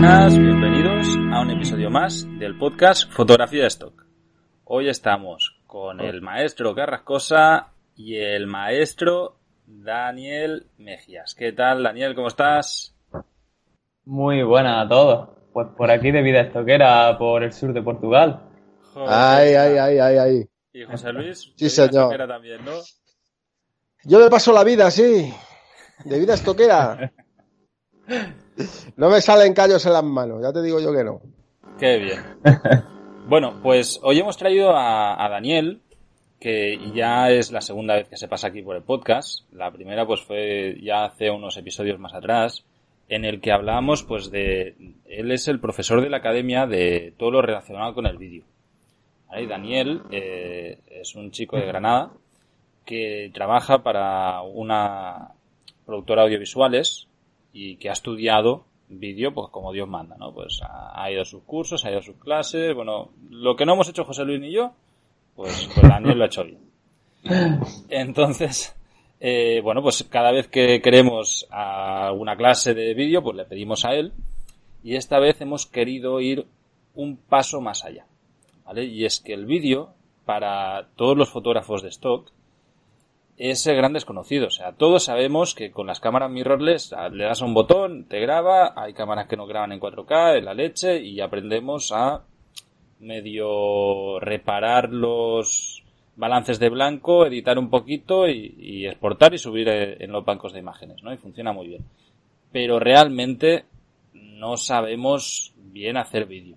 buenas, bienvenidos a un episodio más del podcast Fotografía de Stock. Hoy estamos con el maestro Carrascosa y el maestro Daniel Mejías. ¿Qué tal, Daniel? ¿Cómo estás? Muy buena a todos. Pues por aquí de vida estoquera, por el sur de Portugal. Joder, ay, ay, ay, ay, ay. ¿Y José Luis? Sí, señor. También, ¿no? Yo me paso la vida, sí. De vida estoquera. No me salen callos en las manos, ya te digo yo que no. Qué bien. Bueno, pues hoy hemos traído a, a, Daniel, que ya es la segunda vez que se pasa aquí por el podcast. La primera pues fue ya hace unos episodios más atrás, en el que hablábamos pues de... Él es el profesor de la academia de todo lo relacionado con el vídeo. ¿Vale? Daniel eh, es un chico de Granada que trabaja para una productora audiovisuales y que ha estudiado vídeo pues como Dios manda, ¿no? Pues ha, ido a sus cursos, ha ido a sus clases, bueno, lo que no hemos hecho José Luis ni yo, pues, pues Daniel lo ha hecho bien. Entonces, eh, bueno, pues cada vez que queremos alguna clase de vídeo, pues le pedimos a él y esta vez hemos querido ir un paso más allá, ¿vale? Y es que el vídeo, para todos los fotógrafos de stock, es el gran desconocido. O sea, todos sabemos que con las cámaras mirrorless le das a un botón, te graba, hay cámaras que no graban en 4K, en la leche, y aprendemos a medio reparar los balances de blanco, editar un poquito y, y exportar y subir en los bancos de imágenes, ¿no? Y funciona muy bien. Pero realmente no sabemos bien hacer vídeo.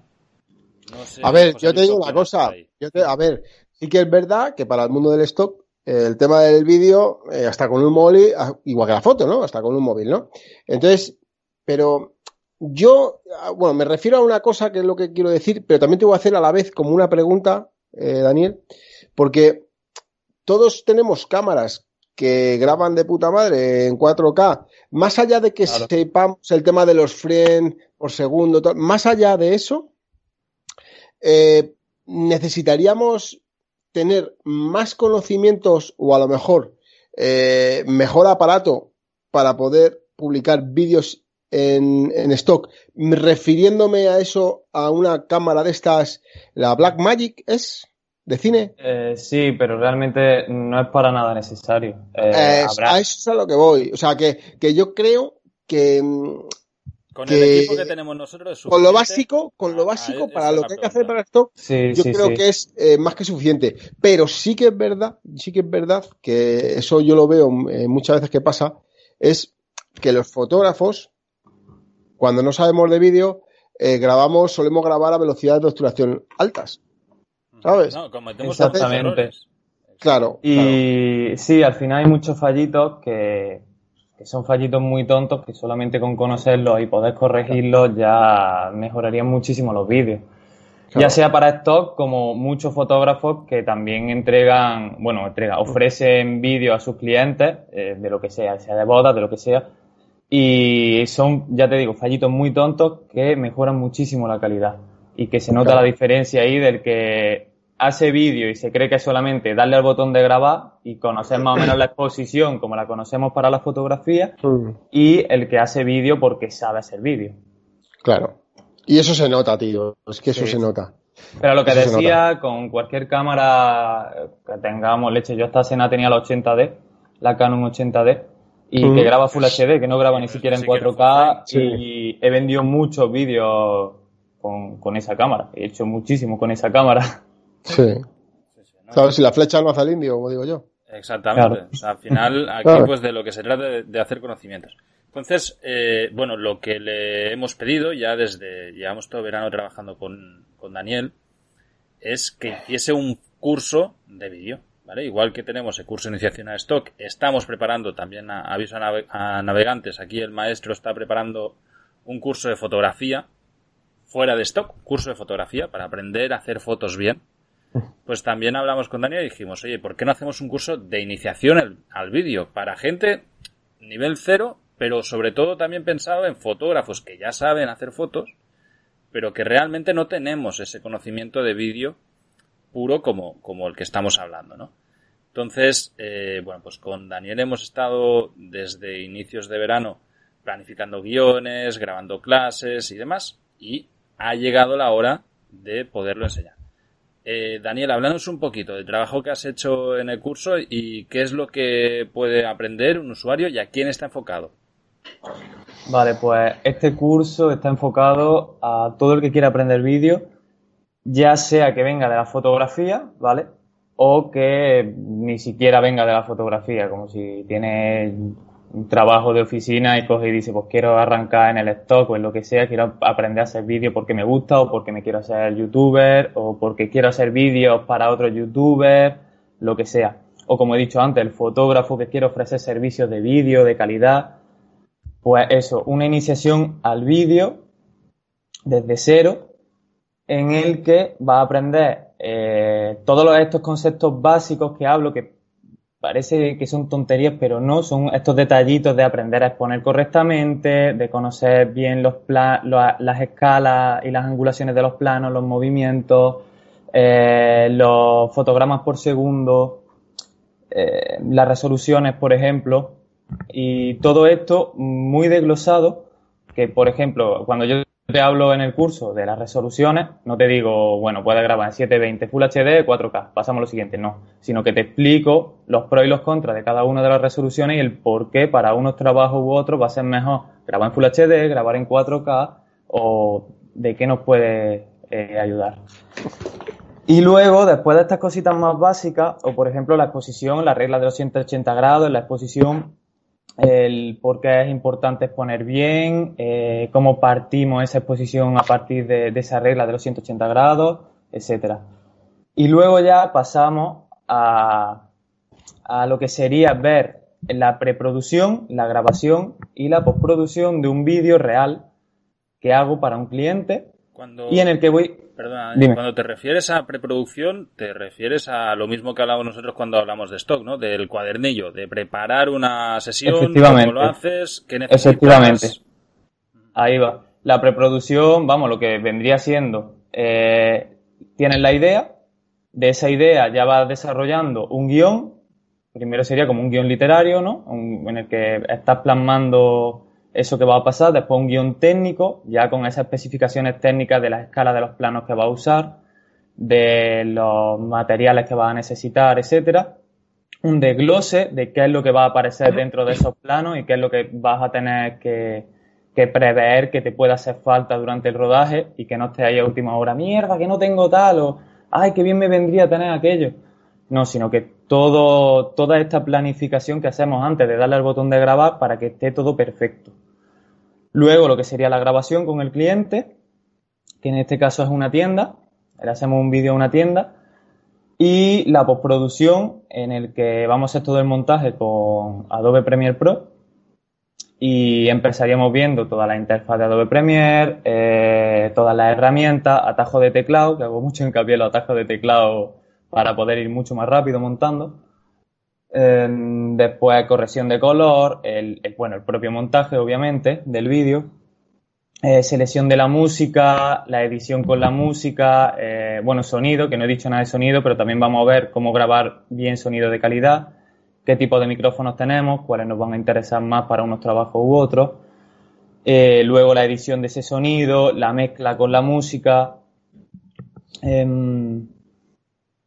No sé, a ver, yo te digo una cosa. Yo te, a ver, sí que es verdad que para el mundo del stock el tema del vídeo, eh, hasta con un móvil, igual que la foto, ¿no? Hasta con un móvil, ¿no? Entonces, pero yo, bueno, me refiero a una cosa que es lo que quiero decir, pero también te voy a hacer a la vez como una pregunta, eh, Daniel, porque todos tenemos cámaras que graban de puta madre en 4K, más allá de que claro. sepamos el tema de los frames por segundo, más allá de eso, eh, necesitaríamos tener más conocimientos o a lo mejor eh, mejor aparato para poder publicar vídeos en, en, stock, refiriéndome a eso a una cámara de estas, la Black Magic es de cine. Eh, sí, pero realmente no es para nada necesario. Eh, habrá... A eso es a lo que voy. O sea, que, que yo creo que con que, el equipo que tenemos nosotros es con lo básico con lo básico a, para lo que hay que hacer para sí, yo sí, creo sí. que es eh, más que suficiente. Pero sí que es verdad sí que es verdad que eso yo lo veo eh, muchas veces que pasa es que los fotógrafos cuando no sabemos de vídeo eh, grabamos solemos grabar a velocidades de obturación altas. Sabes no, cometemos exactamente claro y claro. sí al final hay muchos fallitos que que son fallitos muy tontos que solamente con conocerlos y poder corregirlos ya mejorarían muchísimo los vídeos. Claro. Ya sea para stock como muchos fotógrafos que también entregan, bueno, entregan, ofrecen vídeos a sus clientes eh, de lo que sea, sea de bodas, de lo que sea, y son, ya te digo, fallitos muy tontos que mejoran muchísimo la calidad y que se nota claro. la diferencia ahí del que hace vídeo y se cree que es solamente darle al botón de grabar y conocer más o menos la exposición como la conocemos para la fotografía mm. y el que hace vídeo porque sabe hacer vídeo. Claro. Y eso se nota, tío. Es que eso sí. se nota. Pero lo que eso decía, con cualquier cámara que tengamos, leche, yo esta escena tenía la 80D, la Canon 80D, y mm. que graba Full HD, que no graba ni siquiera en 4K, sí. y he vendido muchos vídeos con, con esa cámara. He hecho muchísimo con esa cámara. Sí. sí, sí ¿no? ¿Sabes? Si la flecha no hace al indio, como digo yo. Exactamente. Claro. O sea, al final, aquí claro. pues de lo que se trata de, de hacer conocimientos. Entonces, eh, bueno, lo que le hemos pedido ya desde, llevamos todo verano trabajando con, con Daniel, es que hiciese un curso de vídeo, ¿vale? Igual que tenemos el curso de iniciación a stock, estamos preparando también a, aviso a, nave, a navegantes, aquí el maestro está preparando un curso de fotografía fuera de stock, curso de fotografía para aprender a hacer fotos bien, pues también hablamos con Daniel y dijimos, oye, ¿por qué no hacemos un curso de iniciación al, vídeo para gente nivel cero, pero sobre todo también pensado en fotógrafos que ya saben hacer fotos, pero que realmente no tenemos ese conocimiento de vídeo puro como, como el que estamos hablando, ¿no? Entonces, eh, bueno, pues con Daniel hemos estado desde inicios de verano planificando guiones, grabando clases y demás. Y ha llegado la hora de poderlo enseñar. Eh, Daniel, háblanos un poquito del trabajo que has hecho en el curso y qué es lo que puede aprender un usuario y a quién está enfocado. Vale, pues este curso está enfocado a todo el que quiera aprender vídeo, ya sea que venga de la fotografía, ¿vale? O que ni siquiera venga de la fotografía, como si tiene un trabajo de oficina y coge y dice, pues quiero arrancar en el stock o en lo que sea, quiero aprender a hacer vídeo porque me gusta o porque me quiero hacer youtuber o porque quiero hacer vídeos para otros youtubers, lo que sea. O como he dicho antes, el fotógrafo que quiere ofrecer servicios de vídeo de calidad. Pues eso, una iniciación al vídeo desde cero en el que va a aprender eh, todos estos conceptos básicos que hablo, que parece que son tonterías, pero no, son estos detallitos de aprender a exponer correctamente, de conocer bien los las escalas y las angulaciones de los planos, los movimientos, eh, los fotogramas por segundo, eh, las resoluciones, por ejemplo, y todo esto muy desglosado, que por ejemplo, cuando yo te hablo en el curso de las resoluciones, no te digo, bueno, puedes grabar en 720 Full HD, 4K, pasamos a lo siguiente, no, sino que te explico los pros y los contras de cada una de las resoluciones y el por qué para unos trabajos u otros va a ser mejor grabar en Full HD, grabar en 4K o de qué nos puede eh, ayudar. Y luego, después de estas cositas más básicas, o por ejemplo la exposición, la regla de los 180 grados, la exposición el por qué es importante exponer bien, eh, cómo partimos esa exposición a partir de, esa regla de los 180 grados, etcétera. Y luego ya pasamos a, a lo que sería ver la preproducción, la grabación y la postproducción de un vídeo real que hago para un cliente y en el que voy Perdona, cuando te refieres a preproducción, te refieres a lo mismo que hablamos nosotros cuando hablamos de stock, ¿no? Del cuadernillo, de preparar una sesión, cómo lo haces, qué necesitas. Efectivamente. Ahí va. La preproducción, vamos, lo que vendría siendo, eh, tienes la idea, de esa idea ya vas desarrollando un guion, primero sería como un guion literario, ¿no? en el que estás plasmando eso que va a pasar, después un guion técnico, ya con esas especificaciones técnicas de las escalas de los planos que va a usar, de los materiales que va a necesitar, etcétera. Un desglose de qué es lo que va a aparecer dentro de esos planos y qué es lo que vas a tener que, prever que te pueda hacer falta durante el rodaje y que no esté ahí a última hora, mierda, que no tengo tal, o ay, qué bien me vendría tener aquello. No, sino que toda esta planificación que hacemos antes de darle al botón de grabar para que esté todo perfecto. Luego lo que sería la grabación con el cliente, que en este caso es una tienda, le hacemos un vídeo a una tienda, y la postproducción en el que vamos a hacer todo el montaje con Adobe Premiere Pro y empezaríamos viendo toda la interfaz de Adobe Premiere, eh, todas las herramientas, atajos de teclado, que hago mucho hincapié en los atajos de teclado para poder ir mucho más rápido montando. Em, después corrección de color, el, bueno, el propio montaje, obviamente, del vídeo. Eh, selección de la música, la edición con la música, eh, bueno, sonido, que no he dicho nada de sonido, pero también vamos a ver cómo grabar bien sonido de calidad, qué tipo de micrófonos tenemos, cuáles nos van a interesar más para unos trabajos u otros. Eh, luego la edición de ese sonido, la mezcla con la música.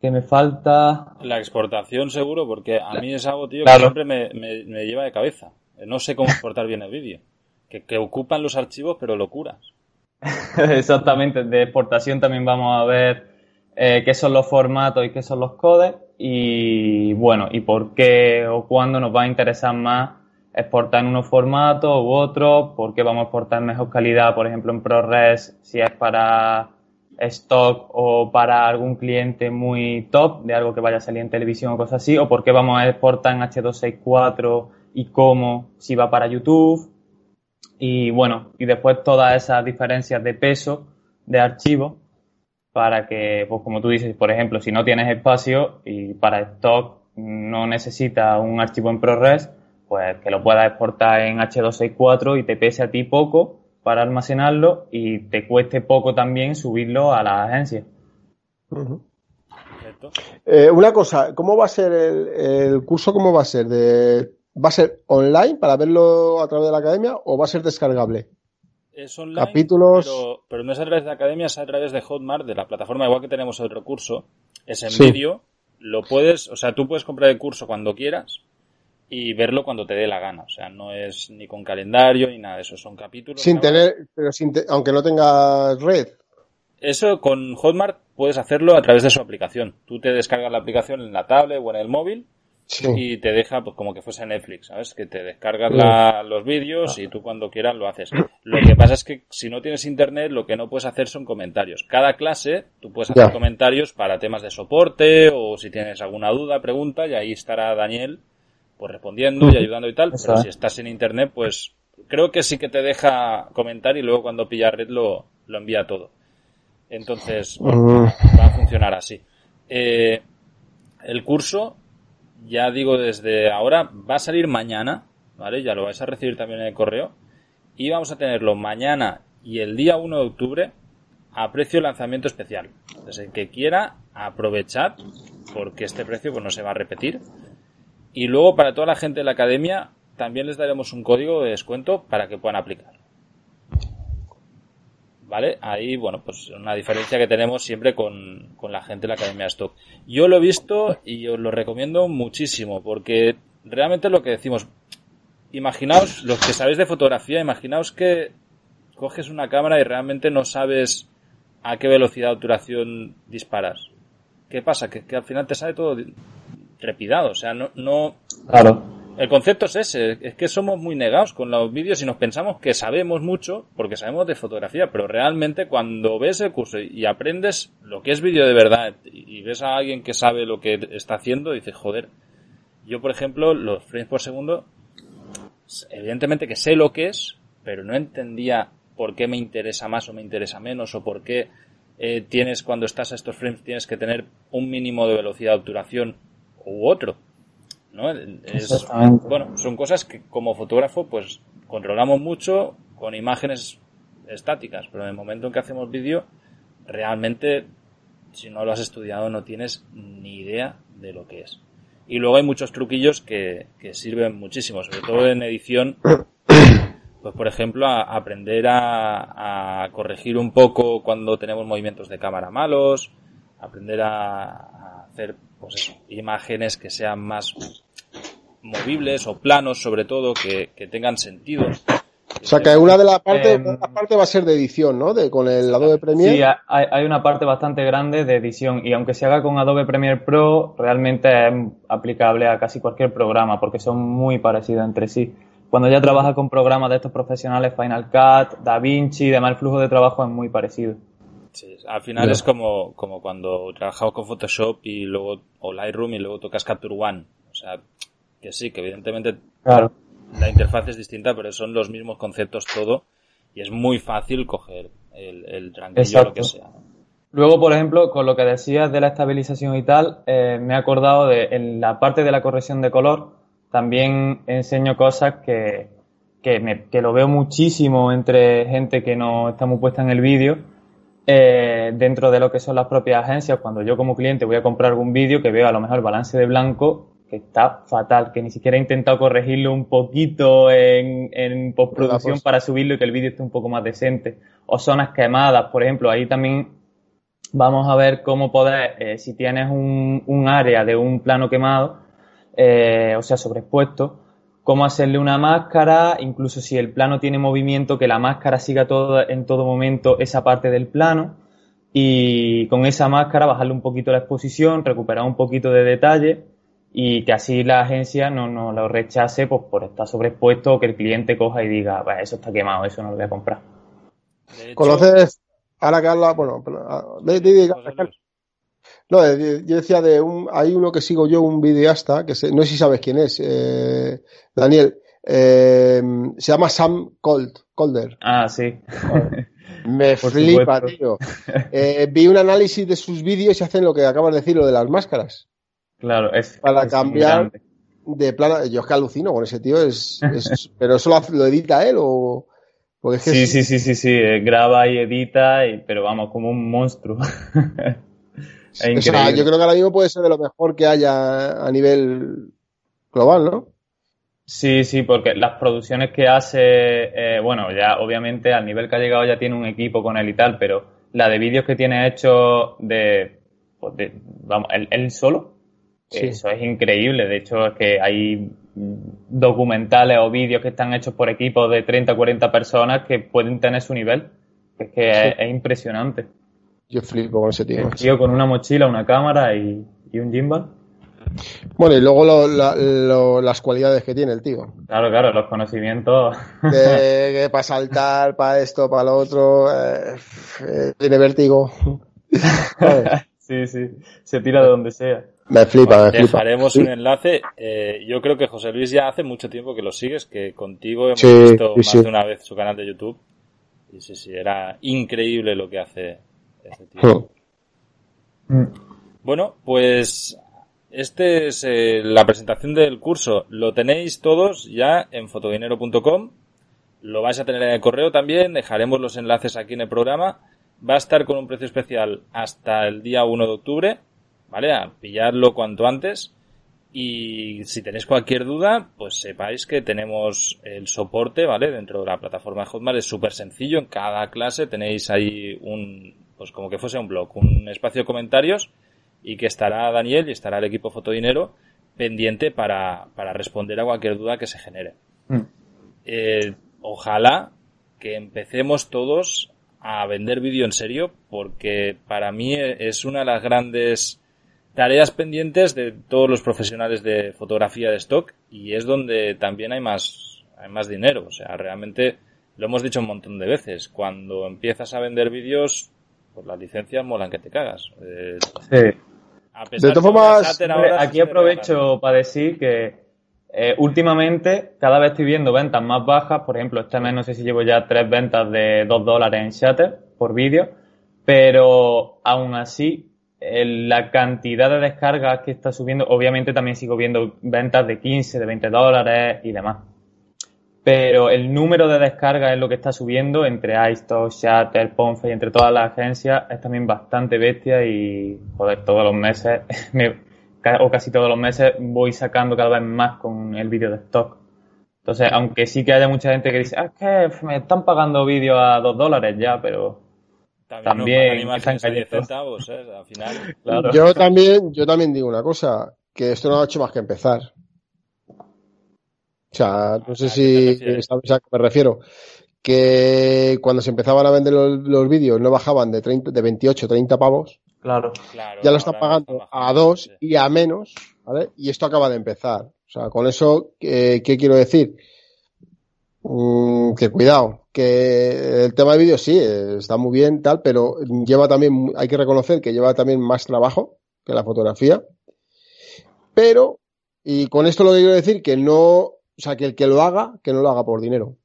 Que me falta. La exportación, seguro, porque a mí es algo, tío, que siempre me, lleva de cabeza. No sé cómo exportar bien el vídeo. Que, ocupan los archivos, pero locuras. Exactamente. De exportación también vamos a ver eh, qué son los formatos y qué son los codes. Y bueno, y por qué o cuándo nos va a interesar más exportar en unos formatos u otros, por qué vamos a exportar mejor calidad, por ejemplo, en ProRes, si es para stock o para algún cliente muy top de algo que vaya a salir en televisión o cosas así, o por qué vamos a exportar en H264 y cómo, si va para YouTube. Y bueno, y después todas esas diferencias de peso de archivo para que, pues como tú dices, por ejemplo, si no tienes espacio y para stock no necesitas un archivo en ProRes, pues que lo puedas exportar en H264 y te pese a ti poco para almacenarlo y te cueste poco también subirlo a la agencia. Eh, una cosa, ¿cómo va a ser el, curso? ¿Cómo va a ser? De ¿va a ser online para verlo a través de la academia o va a ser descargable? Es online, Capítulos... pero, no es a través de la academia, es a través de Hotmart, de la plataforma, igual que tenemos otro curso. Es en vídeo, lo puedes, o sea, tú puedes comprar el curso cuando quieras y verlo cuando te dé la gana. O sea, no es ni con calendario ni nada de eso, son capítulos. Sin tener, pero sin aunque no tengas red. Eso con Hotmart puedes hacerlo a través de su aplicación. Tú te descargas la aplicación en la tablet o en el móvil y te deja pues como que fuese Netflix, ¿sabes? Que te descargas los vídeos y tú cuando quieras lo haces. Lo que pasa es que si no tienes internet lo que no puedes hacer son comentarios. Cada clase tú puedes hacer comentarios para temas de soporte o si tienes alguna duda, pregunta y ahí estará Daniel pues respondiendo y ayudando y tal. Pero si estás en internet pues creo que sí que te deja comentar y luego cuando pilla red lo, lo envía todo. Entonces va a funcionar así. Eh, el curso ya digo desde ahora, va a salir mañana, ¿vale? Ya lo vais a recibir también en el correo. Y vamos a tenerlo mañana y el día 1 de octubre a precio lanzamiento especial. Entonces, el que quiera, aprovechar porque este precio pues, no se va a repetir. Y luego, para toda la gente de la academia, también les daremos un código de descuento para que puedan aplicar. ¿vale? Ahí, bueno, pues una diferencia que tenemos siempre con, la gente de la Academia Stock. Yo lo he visto y os lo recomiendo muchísimo, porque realmente lo que decimos, imaginaos, los que sabéis de fotografía, imaginaos que coges una cámara y realmente no sabes a qué velocidad de obturación disparas. ¿Qué pasa? Que, que al final te sale todo trepidado, o sea, no... no claro. El concepto es ese, es que somos muy negados con los vídeos y nos pensamos que sabemos mucho porque sabemos de fotografía, pero realmente cuando ves el curso y aprendes lo que es vídeo de verdad y ves a alguien que sabe lo que está haciendo, dices, joder, yo por ejemplo, los frames por segundo, evidentemente que sé lo que es, pero no entendía por qué me interesa más o me interesa menos o por qué eh, tienes cuando estás a estos frames tienes que tener un mínimo de velocidad de obturación u otro. ¿no? Es, bueno, son cosas que como fotógrafo pues controlamos mucho con imágenes estáticas, pero en el momento en que hacemos vídeo, realmente si no lo has estudiado no tienes ni idea de lo que es. Y luego hay muchos truquillos que, que sirven muchísimo, sobre todo en edición. Pues por ejemplo, a, aprender a, a, corregir un poco cuando tenemos movimientos de cámara malos, aprender a, a hacer pues eso, imágenes que sean más movibles o planos sobre todo que, tengan sentido. O sea que una de las partes em, parte va a ser de edición, ¿no? De, con el Adobe Premiere. Sí, hay, una parte bastante grande de edición y aunque se haga con Adobe Premiere Pro, realmente es aplicable a casi cualquier programa porque son muy parecidos entre sí. Cuando ya trabaja con programas de estos profesionales, Final Cut, DaVinci y demás, el flujo de trabajo es muy parecido. Sí, al final es como, como cuando trabajamos con Photoshop y luego, o Lightroom y luego tocas Capture One. O sea, que sí, que evidentemente la interfaz es distinta, pero son los mismos conceptos todo y es muy fácil coger el, el tranquillo o lo que sea. Luego, por ejemplo, con lo que decías de la estabilización y tal, eh, me he acordado de en la parte de la corrección de color, también enseño cosas que, que, me, que lo veo muchísimo entre gente que no está muy puesta en el vídeo, eh, dentro de lo que son las propias agencias, cuando yo como cliente voy a comprar algún vídeo que veo a lo mejor el balance de blanco que está fatal, que ni siquiera he intentado corregirlo un poquito en, postproducción para subirlo y que el vídeo esté un poco más decente. O zonas quemadas, por ejemplo, ahí también vamos a ver cómo poder, eh, si tienes un, un, área de un plano quemado, eh, o sea, sobreexpuesto, cómo hacerle una máscara, incluso si el plano tiene movimiento, que la máscara siga todo, en todo momento esa parte del plano. Y con esa máscara bajarle un poquito la exposición, recuperar un poquito de detalle y que así la agencia no, no lo rechace pues, por estar sobreexpuesto o que el cliente coja y diga, eso está quemado, eso no lo voy a comprar. ¿Conoces, ahora que habla, bueno, no, yo decía de un, hay uno que sigo yo, un videasta, que no sé si sabes quién es, eh, Daniel, eh, se llama Sam Cold, Colder. Ah, sí. Me flipa, tío. Eh, vi un análisis de sus vídeos y hacen lo que acabas de decir, lo de las máscaras. Claro, es. Para cambiar de plano. Yo es que alucino con ese tío, es. pero eso lo, edita él o. sí, sí, sí, sí, sí, eh, graba y edita, y, pero vamos, como un monstruo. yo creo que ahora mismo puede ser de lo mejor que haya a nivel global, ¿no? Sí, sí, porque las producciones que hace, eh, bueno, ya obviamente al nivel que ha llegado ya tiene un equipo con él y tal, pero la de vídeos que tiene hecho de, pues vamos, él, solo, eso es increíble. De hecho, es que hay documentales o vídeos que están hechos por equipos de 30 40 personas que pueden tener su nivel. Es que es, impresionante. Yo flipo con ese tío. tío con una mochila, una cámara y, un gimbal. Bueno, y luego las cualidades que tiene el tío. Claro, claro, los conocimientos. De, para saltar, para esto, para lo otro. Eh, eh, tiene vértigo. sí, sí. Se tira de donde sea. Me flipa, me flipa. Dejaremos un enlace. Eh, yo creo que José Luis ya hace mucho tiempo que lo sigues, que contigo hemos visto más de una vez su canal de YouTube. Y sí, sí, era increíble lo que hace Mm. Bueno, pues este es eh, la presentación del curso. Lo tenéis todos ya en fotodinero.com. Lo vais a tener en el correo también. Dejaremos los enlaces aquí en el programa. Va a estar con un precio especial hasta el día 1 de octubre ¿vale? A pillarlo cuanto antes. Y si tenéis cualquier duda, pues sepáis que tenemos el soporte, ¿vale? Dentro de la plataforma de Hotmart es súper sencillo. En cada clase tenéis ahí un, pues como que fuese un blog, un espacio de comentarios y que estará Daniel y estará el equipo Fotodinero pendiente para, para responder a cualquier duda que se genere. Mm. Eh, ojalá que empecemos todos a vender vídeo en serio porque para mí es una de las grandes tareas pendientes de todos los profesionales de fotografía de stock y es donde también hay más, hay más dinero. O sea, realmente lo hemos dicho un montón de veces. Cuando empiezas a vender vídeos, pues las licencias molan que te cagas. Eh, sí. A pesar de todas formas, aquí aprovecho para decir que eh, últimamente cada vez estoy viendo ventas más bajas. Por ejemplo, este mes no sé si llevo ya tres ventas de 2 dólares en Shutter por vídeo, pero aún así la cantidad de descargas que está subiendo, obviamente también sigo viendo ventas de 15, de 20 dólares y demás. Pero el número de descargas es lo que está subiendo entre iStock, Shatter, Ponce y entre todas las agencias es también bastante bestia y, joder, todos los meses, o casi todos los meses voy sacando cada vez más con el vídeo de stock. Entonces, aunque sí que haya mucha gente que dice, ah, es que me están pagando vídeos a 2 dólares ya, pero también, centavos, ¿eh? Al final. Yo también, yo también digo una cosa, que esto no ha hecho más que empezar. O sea, no sé si sabes a qué me refiero. Que cuando se empezaban a vender los, vídeos no bajaban de 30, de 28, 30 pavos. Claro. ya lo están pagando a dos y a menos, ¿vale? Y esto acaba de empezar. O sea, con eso, ¿qué, quiero decir? Mm, que cuidado, que el tema de vídeo sí, está muy bien, tal, pero lleva también, hay que reconocer que lleva también más trabajo que la fotografía. Pero, y con esto lo que quiero decir, que no, o sea, que el que lo haga, que no lo haga por dinero.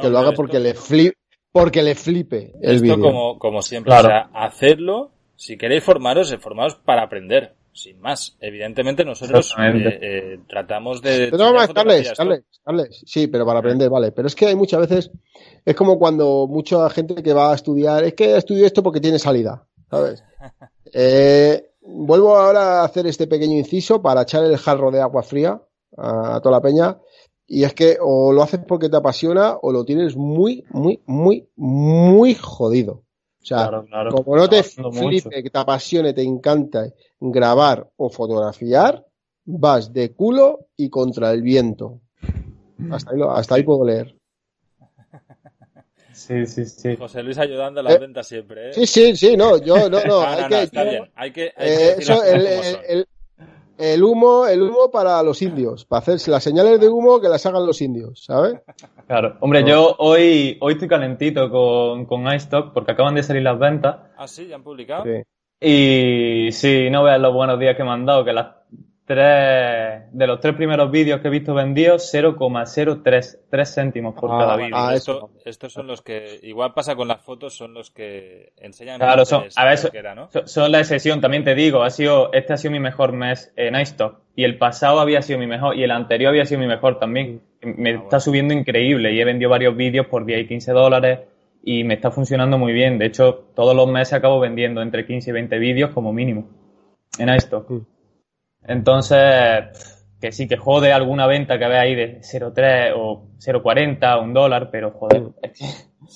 que lo haga porque le flipe, porque le flipe el vídeo. como, como siempre, o sea, hacerlo, si queréis formaros, formaros para aprender sin más. Evidentemente nosotros eh, eh, tratamos de... Pero no, Carles, Carles, sí, pero para aprender, vale. Pero es que hay muchas veces, es como cuando mucha gente que va a estudiar, es que estudio esto porque tiene salida, ¿sabes? Eh, vuelvo ahora a hacer este pequeño inciso para echar el jarro de agua fría a, toda la peña. Y es que o lo haces porque te apasiona o lo tienes muy, muy, muy, muy jodido. O sea, como no te flipe, que te apasione, te encanta grabar o fotografiar, vas de culo y contra el viento. Hasta ahí, hasta ahí puedo leer. Sí, sí, sí. José Luis ayudando a las eh, ventas siempre, ¿eh? Sí, sí, sí, no, yo, no, no. hay que. Hay que, el, el, humo, el humo para los indios, para hacerse las señales de humo que las hagan los indios, ¿sabes? Claro, hombre, yo hoy, hoy estoy calentito con, con iStock porque acaban de salir las ventas. Ah, sí, ya han publicado. Sí. Y sí, no veas los buenos días que me han dado, que las tres, de los tres primeros vídeos que he visto vendidos, 0,03 céntimos por ah, cada vídeo. Ah, eso, estos son los que, igual pasa con las fotos, son los que enseñan. Claro, son, a ver, son, la excepción, también te digo, ha sido, este ha sido mi mejor mes en iStock, y el pasado había sido mi mejor, y el anterior había sido mi mejor también. Me ah, está subiendo increíble, y he vendido varios vídeos por 10 y 15 dólares, y me está funcionando muy bien. De hecho, todos los meses acabo vendiendo entre 15 y 20 vídeos como mínimo en esto. Mm. Entonces, que sí que jode alguna venta que ve ahí de 0,3 o 0,40, un dólar, pero joder,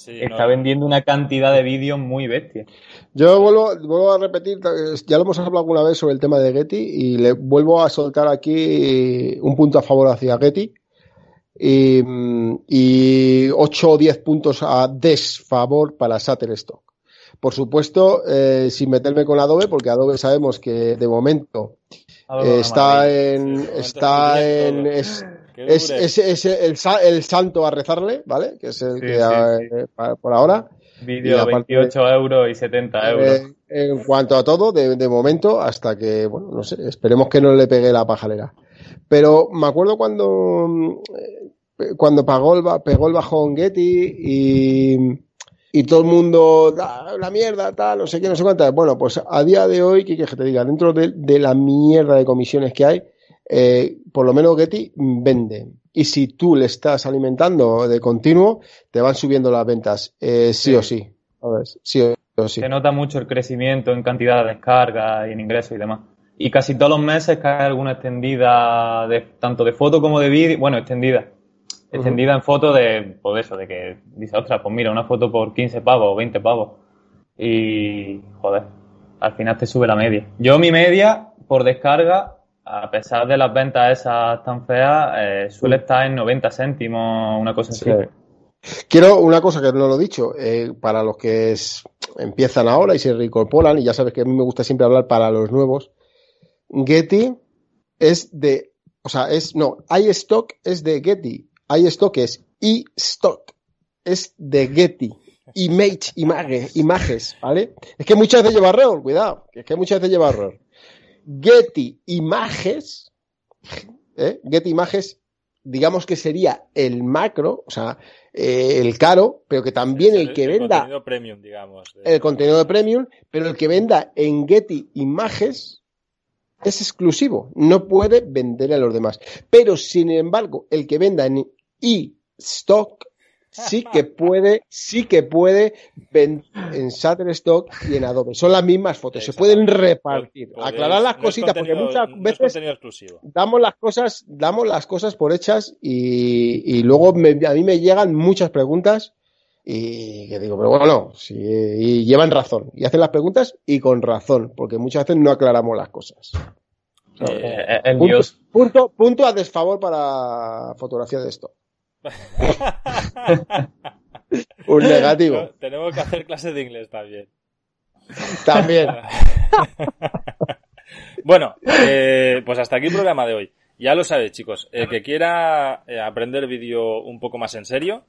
está vendiendo una cantidad de vídeos muy bestia. Yo vuelvo, vuelvo a repetir, ya lo hemos hablado alguna vez sobre el tema de Getty y le vuelvo a soltar aquí un punto a favor hacia Getty y, y 8 o 10 puntos a desfavor para Shutterstock. Por supuesto, eh, sin meterme con Adobe, porque Adobe sabemos que de momento está en, está en, es, es, es, el, el, santo a rezarle, ¿vale? Que es el que eh, por ahora. Vídeo 28 euros y 70 euros. Eh, en cuanto a todo, de, de, momento, hasta que, bueno, no sé, esperemos que no le pegue la pajalera. Pero me acuerdo cuando, eh, cuando pagó el, pegó el bajón Getty y, y todo el mundo, ah, la mierda, tal, no sé qué, no sé cuántas. Bueno, pues a día de hoy, ¿qué quieres que te diga? Dentro de, de, la mierda de comisiones que hay, eh, por lo menos Getty vende. Y si tú le estás alimentando de continuo, te van subiendo las ventas, eh, sí, o sí. A ver, sí o sí. Se nota mucho el crecimiento en cantidad de descargas y en ingresos y demás. Y casi todos los meses cae alguna extendida, de, tanto de foto como de vídeo, bueno, extendida extendida en foto de, pues eso, de que dice, ostras, pues mira, una foto por 15 pavos o 20 pavos. Y, joder, al final te sube la media. Yo mi media por descarga, a pesar de las ventas esas tan feas, eh, suele estar en 90 céntimos, una cosa así. Quiero una cosa que no lo he dicho, eh, para los que empiezan ahora y se reincorporan, y ya sabes que a mí me gusta siempre hablar para los nuevos, Getty es de, o sea, es, no, iStock es de Getty stock es e-stock, es de Getty. Image, images, images, ¿vale? Es que muchas veces lleva error, cuidado, es que muchas veces lleva error. Getty Images, ¿eh? Getty Images, digamos que sería el macro, o sea, eh, el caro, pero que también el, que venda. El contenido premium, digamos. El contenido de premium, pero el que venda en Getty Images es exclusivo, no puede vender a los demás. Pero sin embargo, el que venda en y Stock sí que puede, sí que puede vender en Shutterstock y en Adobe. Son las mismas fotos, se pueden repartir. Aclarar las cositas, porque muchas veces damos las cosas, damos las cosas por hechas y, luego a mí me llegan muchas preguntas y que digo, pero bueno, no, y llevan razón. Y hacen las preguntas y con razón, porque muchas veces no aclaramos las cosas. Eh, el punto, punto, punto, a desfavor para fotografía de esto. Un negativo. tenemos que hacer clases de inglés también. También. bueno, eh, pues hasta aquí el programa de hoy. Ya lo sabéis, chicos. El que quiera eh, aprender vídeo un poco más en serio,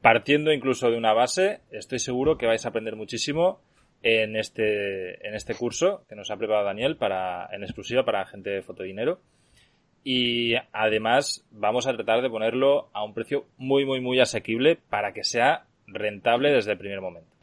partiendo incluso de una base, estoy seguro que vais a aprender muchísimo en este, en este curso que nos ha preparado Daniel para, en exclusiva para gente de fotodinero y además vamos a tratar de ponerlo a un precio muy, muy, muy asequible para que sea rentable desde el primer momento.